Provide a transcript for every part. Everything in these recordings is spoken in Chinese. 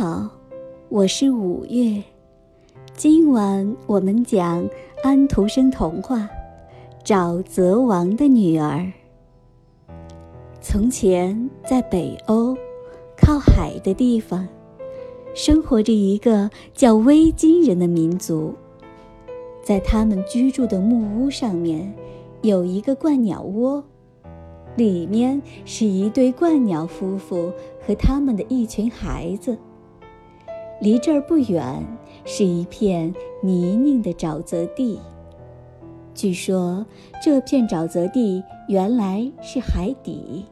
好，我是五月。今晚我们讲安徒生童话《沼泽王的女儿》。从前，在北欧靠海的地方，生活着一个叫维京人的民族。在他们居住的木屋上面，有一个鹳鸟窝。里面是一对鹳鸟夫妇和他们的一群孩子。离这儿不远是一片泥泞的沼泽地。据说这片沼泽地原来是海底，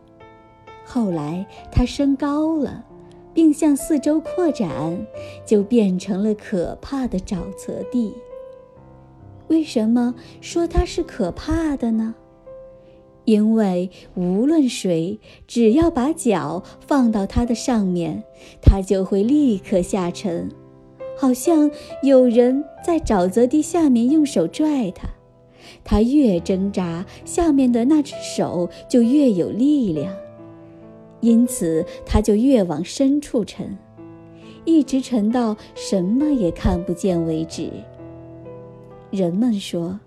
后来它升高了，并向四周扩展，就变成了可怕的沼泽地。为什么说它是可怕的呢？因为无论谁，只要把脚放到它的上面，它就会立刻下沉，好像有人在沼泽地下面用手拽它。它越挣扎，下面的那只手就越有力量，因此它就越往深处沉，一直沉到什么也看不见为止。人们说。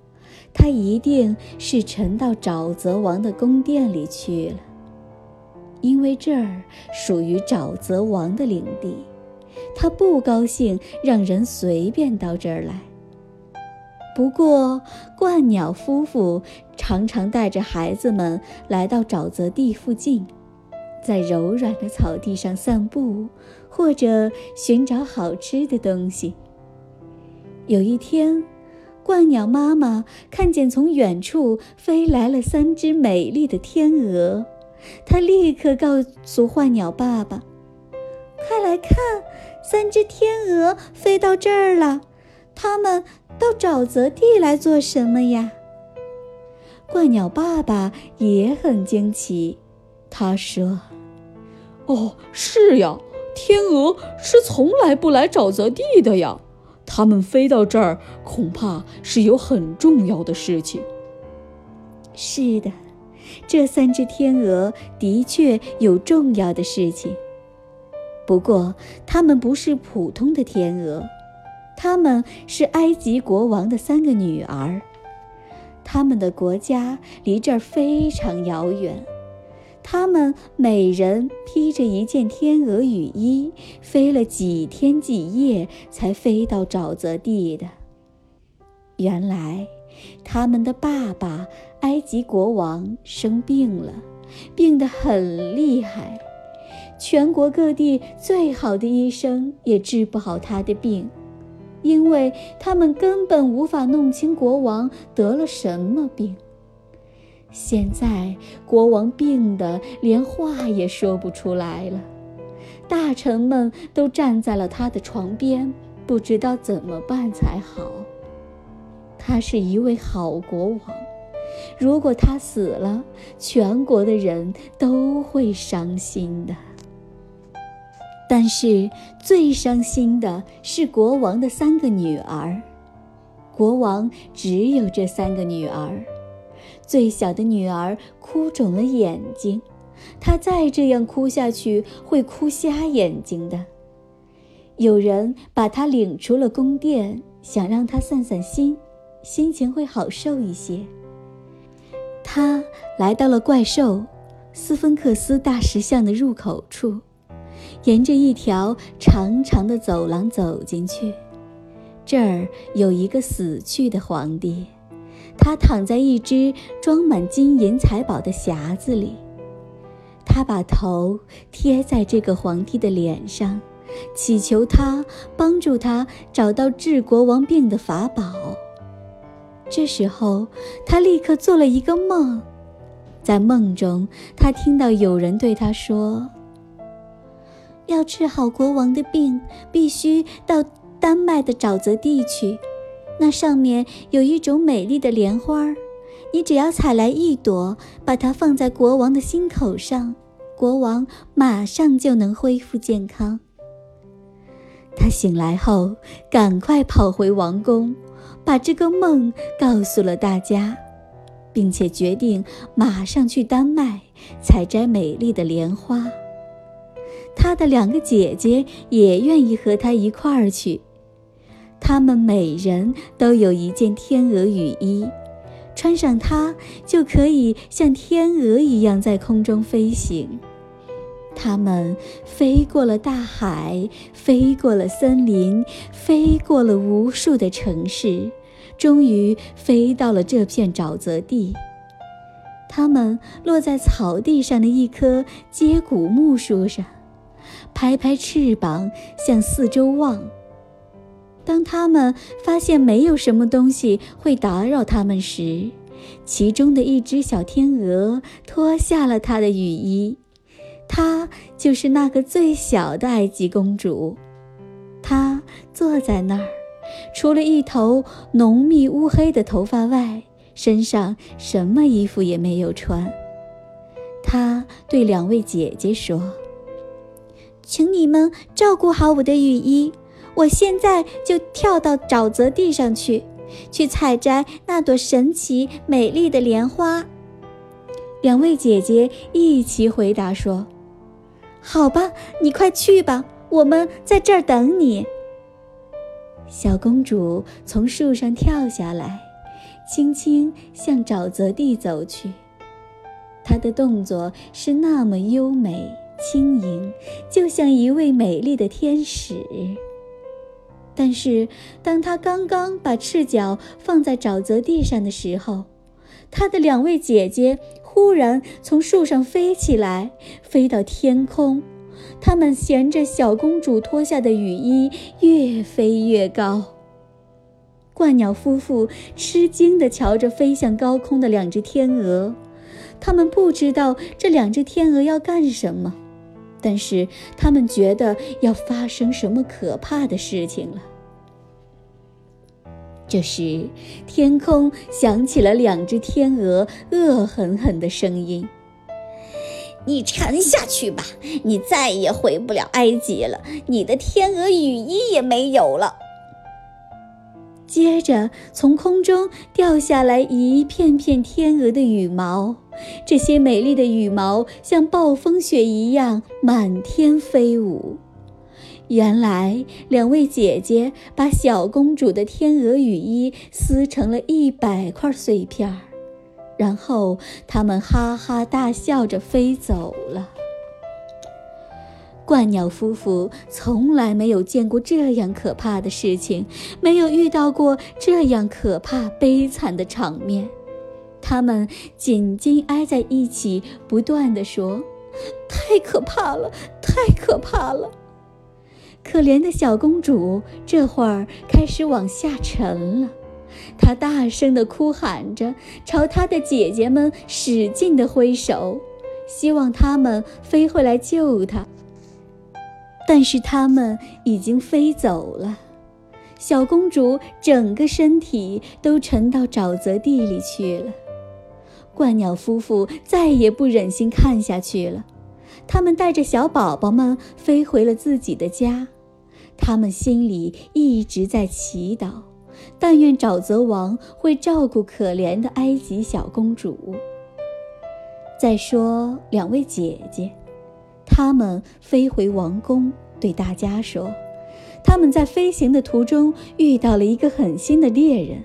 他一定是沉到沼泽王的宫殿里去了，因为这儿属于沼泽王的领地，他不高兴让人随便到这儿来。不过，鹳鸟夫妇常常带着孩子们来到沼泽地附近，在柔软的草地上散步，或者寻找好吃的东西。有一天。鹳鸟妈妈看见从远处飞来了三只美丽的天鹅，她立刻告诉鹳鸟爸爸：“快来看，三只天鹅飞到这儿了。它们到沼泽地来做什么呀？”鹳鸟爸爸也很惊奇，他说：“哦，是呀，天鹅是从来不来沼泽地的呀。”它们飞到这儿，恐怕是有很重要的事情。是的，这三只天鹅的确有重要的事情。不过，它们不是普通的天鹅，它们是埃及国王的三个女儿。他们的国家离这儿非常遥远。他们每人披着一件天鹅羽衣，飞了几天几夜才飞到沼泽地的。原来，他们的爸爸埃及国王生病了，病得很厉害，全国各地最好的医生也治不好他的病，因为他们根本无法弄清国王得了什么病。现在国王病得连话也说不出来了，大臣们都站在了他的床边，不知道怎么办才好。他是一位好国王，如果他死了，全国的人都会伤心的。但是最伤心的是国王的三个女儿，国王只有这三个女儿。最小的女儿哭肿了眼睛，她再这样哭下去会哭瞎眼睛的。有人把她领出了宫殿，想让她散散心，心情会好受一些。她来到了怪兽斯芬克斯大石像的入口处，沿着一条长长的走廊走进去，这儿有一个死去的皇帝。他躺在一只装满金银财宝的匣子里，他把头贴在这个皇帝的脸上，祈求他帮助他找到治国王病的法宝。这时候，他立刻做了一个梦，在梦中，他听到有人对他说：“要治好国王的病，必须到丹麦的沼泽地去。”那上面有一种美丽的莲花，你只要采来一朵，把它放在国王的心口上，国王马上就能恢复健康。他醒来后，赶快跑回王宫，把这个梦告诉了大家，并且决定马上去丹麦采摘美丽的莲花。他的两个姐姐也愿意和他一块儿去。他们每人都有一件天鹅羽衣，穿上它就可以像天鹅一样在空中飞行。他们飞过了大海，飞过了森林，飞过了无数的城市，终于飞到了这片沼泽地。他们落在草地上的一棵接骨木树上，拍拍翅膀，向四周望。当他们发现没有什么东西会打扰他们时，其中的一只小天鹅脱下了它的雨衣。她就是那个最小的埃及公主。她坐在那儿，除了一头浓密乌黑的头发外，身上什么衣服也没有穿。她对两位姐姐说：“请你们照顾好我的雨衣。”我现在就跳到沼泽地上去，去采摘那朵神奇美丽的莲花。两位姐姐一起回答说：“好吧，你快去吧，我们在这儿等你。”小公主从树上跳下来，轻轻向沼泽地走去。她的动作是那么优美轻盈，就像一位美丽的天使。但是，当他刚刚把赤脚放在沼泽地上的时候，他的两位姐姐忽然从树上飞起来，飞到天空。他们衔着小公主脱下的雨衣，越飞越高。鹳鸟夫妇吃惊地瞧着飞向高空的两只天鹅，他们不知道这两只天鹅要干什么，但是他们觉得要发生什么可怕的事情了。这时，天空响起了两只天鹅恶狠狠的声音：“你沉下去吧，你再也回不了埃及了，你的天鹅羽衣也没有了。”接着，从空中掉下来一片片天鹅的羽毛，这些美丽的羽毛像暴风雪一样满天飞舞。原来，两位姐姐把小公主的天鹅羽衣撕成了一百块碎片儿，然后她们哈哈大笑着飞走了。鹳鸟夫妇从来没有见过这样可怕的事情，没有遇到过这样可怕悲惨的场面，他们紧紧挨在一起，不断地说：“太可怕了，太可怕了。”可怜的小公主这会儿开始往下沉了，她大声地哭喊着，朝她的姐姐们使劲地挥手，希望她们飞回来救她。但是它们已经飞走了，小公主整个身体都沉到沼泽地里去了。鹳鸟夫妇再也不忍心看下去了，他们带着小宝宝们飞回了自己的家。他们心里一直在祈祷，但愿沼泽王会照顾可怜的埃及小公主。再说两位姐姐，他们飞回王宫，对大家说，他们在飞行的途中遇到了一个狠心的猎人，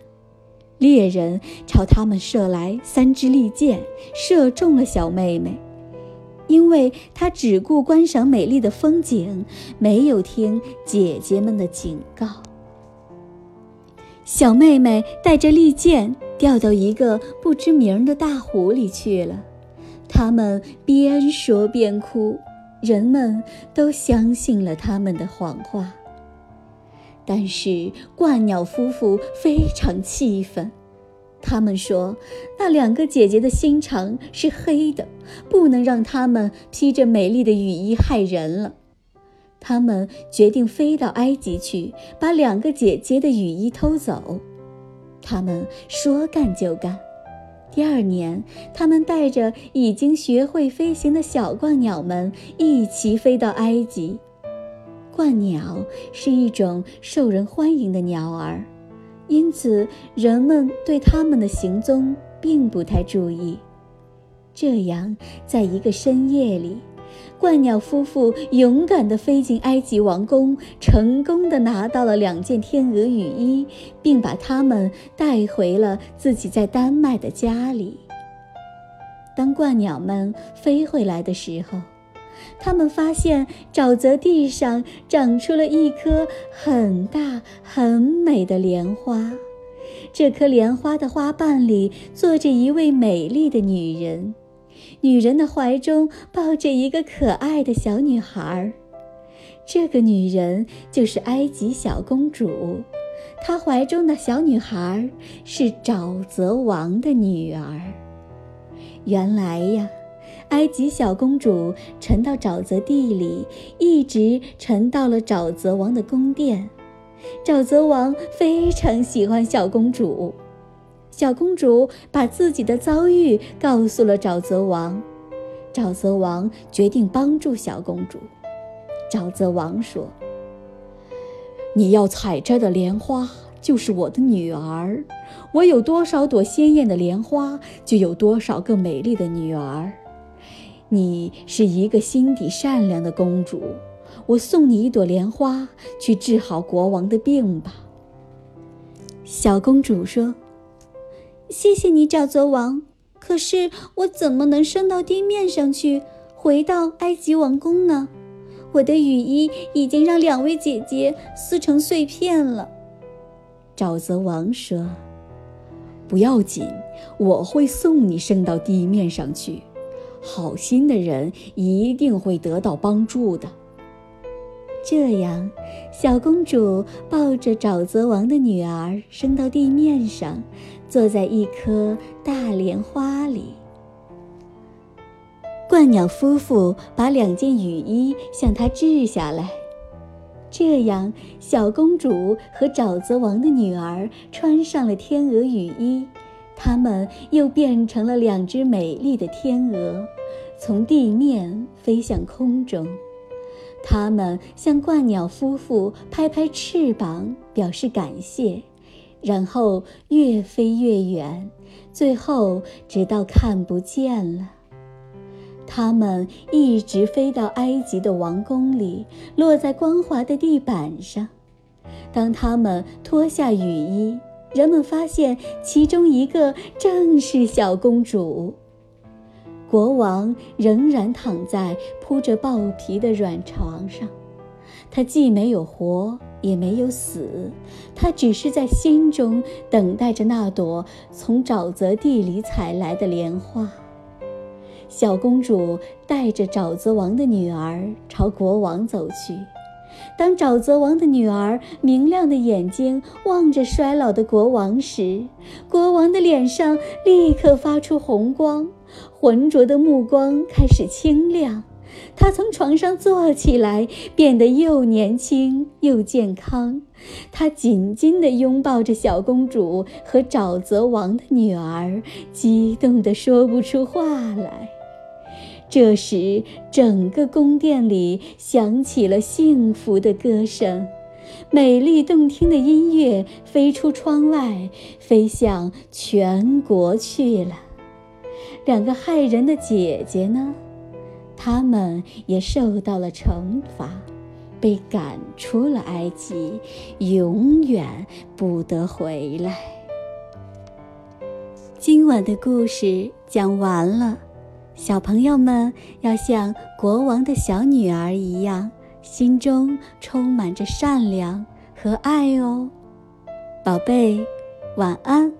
猎人朝他们射来三支利箭，射中了小妹妹。因为他只顾观赏美丽的风景，没有听姐姐们的警告。小妹妹带着利剑掉到一个不知名的大湖里去了。他们边说边哭，人们都相信了他们的谎话。但是鹳鸟夫妇非常气愤。他们说，那两个姐姐的心肠是黑的，不能让他们披着美丽的雨衣害人了。他们决定飞到埃及去，把两个姐姐的雨衣偷走。他们说干就干。第二年，他们带着已经学会飞行的小鹳鸟们一起飞到埃及。鹳鸟是一种受人欢迎的鸟儿。因此，人们对它们的行踪并不太注意。这样，在一个深夜里，鹳鸟夫妇勇敢地飞进埃及王宫，成功地拿到了两件天鹅羽衣，并把它们带回了自己在丹麦的家里。当鹳鸟们飞回来的时候，他们发现沼泽地上长出了一棵很大很美的莲花。这棵莲花的花瓣里坐着一位美丽的女人。女人的怀中抱着一个可爱的小女孩，这个女人就是埃及小公主，她怀中的小女孩是沼泽王的女儿。原来呀，埃及小公主沉到沼泽地里，一直沉到了沼泽王的宫殿。沼泽王非常喜欢小公主。小公主把自己的遭遇告诉了沼泽王，沼泽王决定帮助小公主。沼泽王说：“你要采摘的莲花就是我的女儿，我有多少朵鲜艳的莲花，就有多少个美丽的女儿。你是一个心底善良的公主，我送你一朵莲花，去治好国王的病吧。”小公主说。谢谢你，沼泽王。可是我怎么能升到地面上去，回到埃及王宫呢？我的雨衣已经让两位姐姐撕成碎片了。沼泽王说：“不要紧，我会送你升到地面上去。好心的人一定会得到帮助的。”这样，小公主抱着沼泽王的女儿升到地面上。坐在一棵大莲花里，鹳鸟夫妇把两件雨衣向她掷下来，这样小公主和沼泽王的女儿穿上了天鹅雨衣，她们又变成了两只美丽的天鹅，从地面飞向空中。他们向鹳鸟夫妇拍拍翅膀，表示感谢。然后越飞越远，最后直到看不见了。它们一直飞到埃及的王宫里，落在光滑的地板上。当它们脱下雨衣，人们发现其中一个正是小公主。国王仍然躺在铺着豹皮的软床上，他既没有活。也没有死，他只是在心中等待着那朵从沼泽地里采来的莲花。小公主带着沼泽王的女儿朝国王走去。当沼泽王的女儿明亮的眼睛望着衰老的国王时，国王的脸上立刻发出红光，浑浊的目光开始清亮。他从床上坐起来，变得又年轻又健康。他紧紧地拥抱着小公主和沼泽王的女儿，激动得说不出话来。这时，整个宫殿里响起了幸福的歌声，美丽动听的音乐飞出窗外，飞向全国去了。两个害人的姐姐呢？他们也受到了惩罚，被赶出了埃及，永远不得回来。今晚的故事讲完了，小朋友们要像国王的小女儿一样，心中充满着善良和爱哦，宝贝，晚安。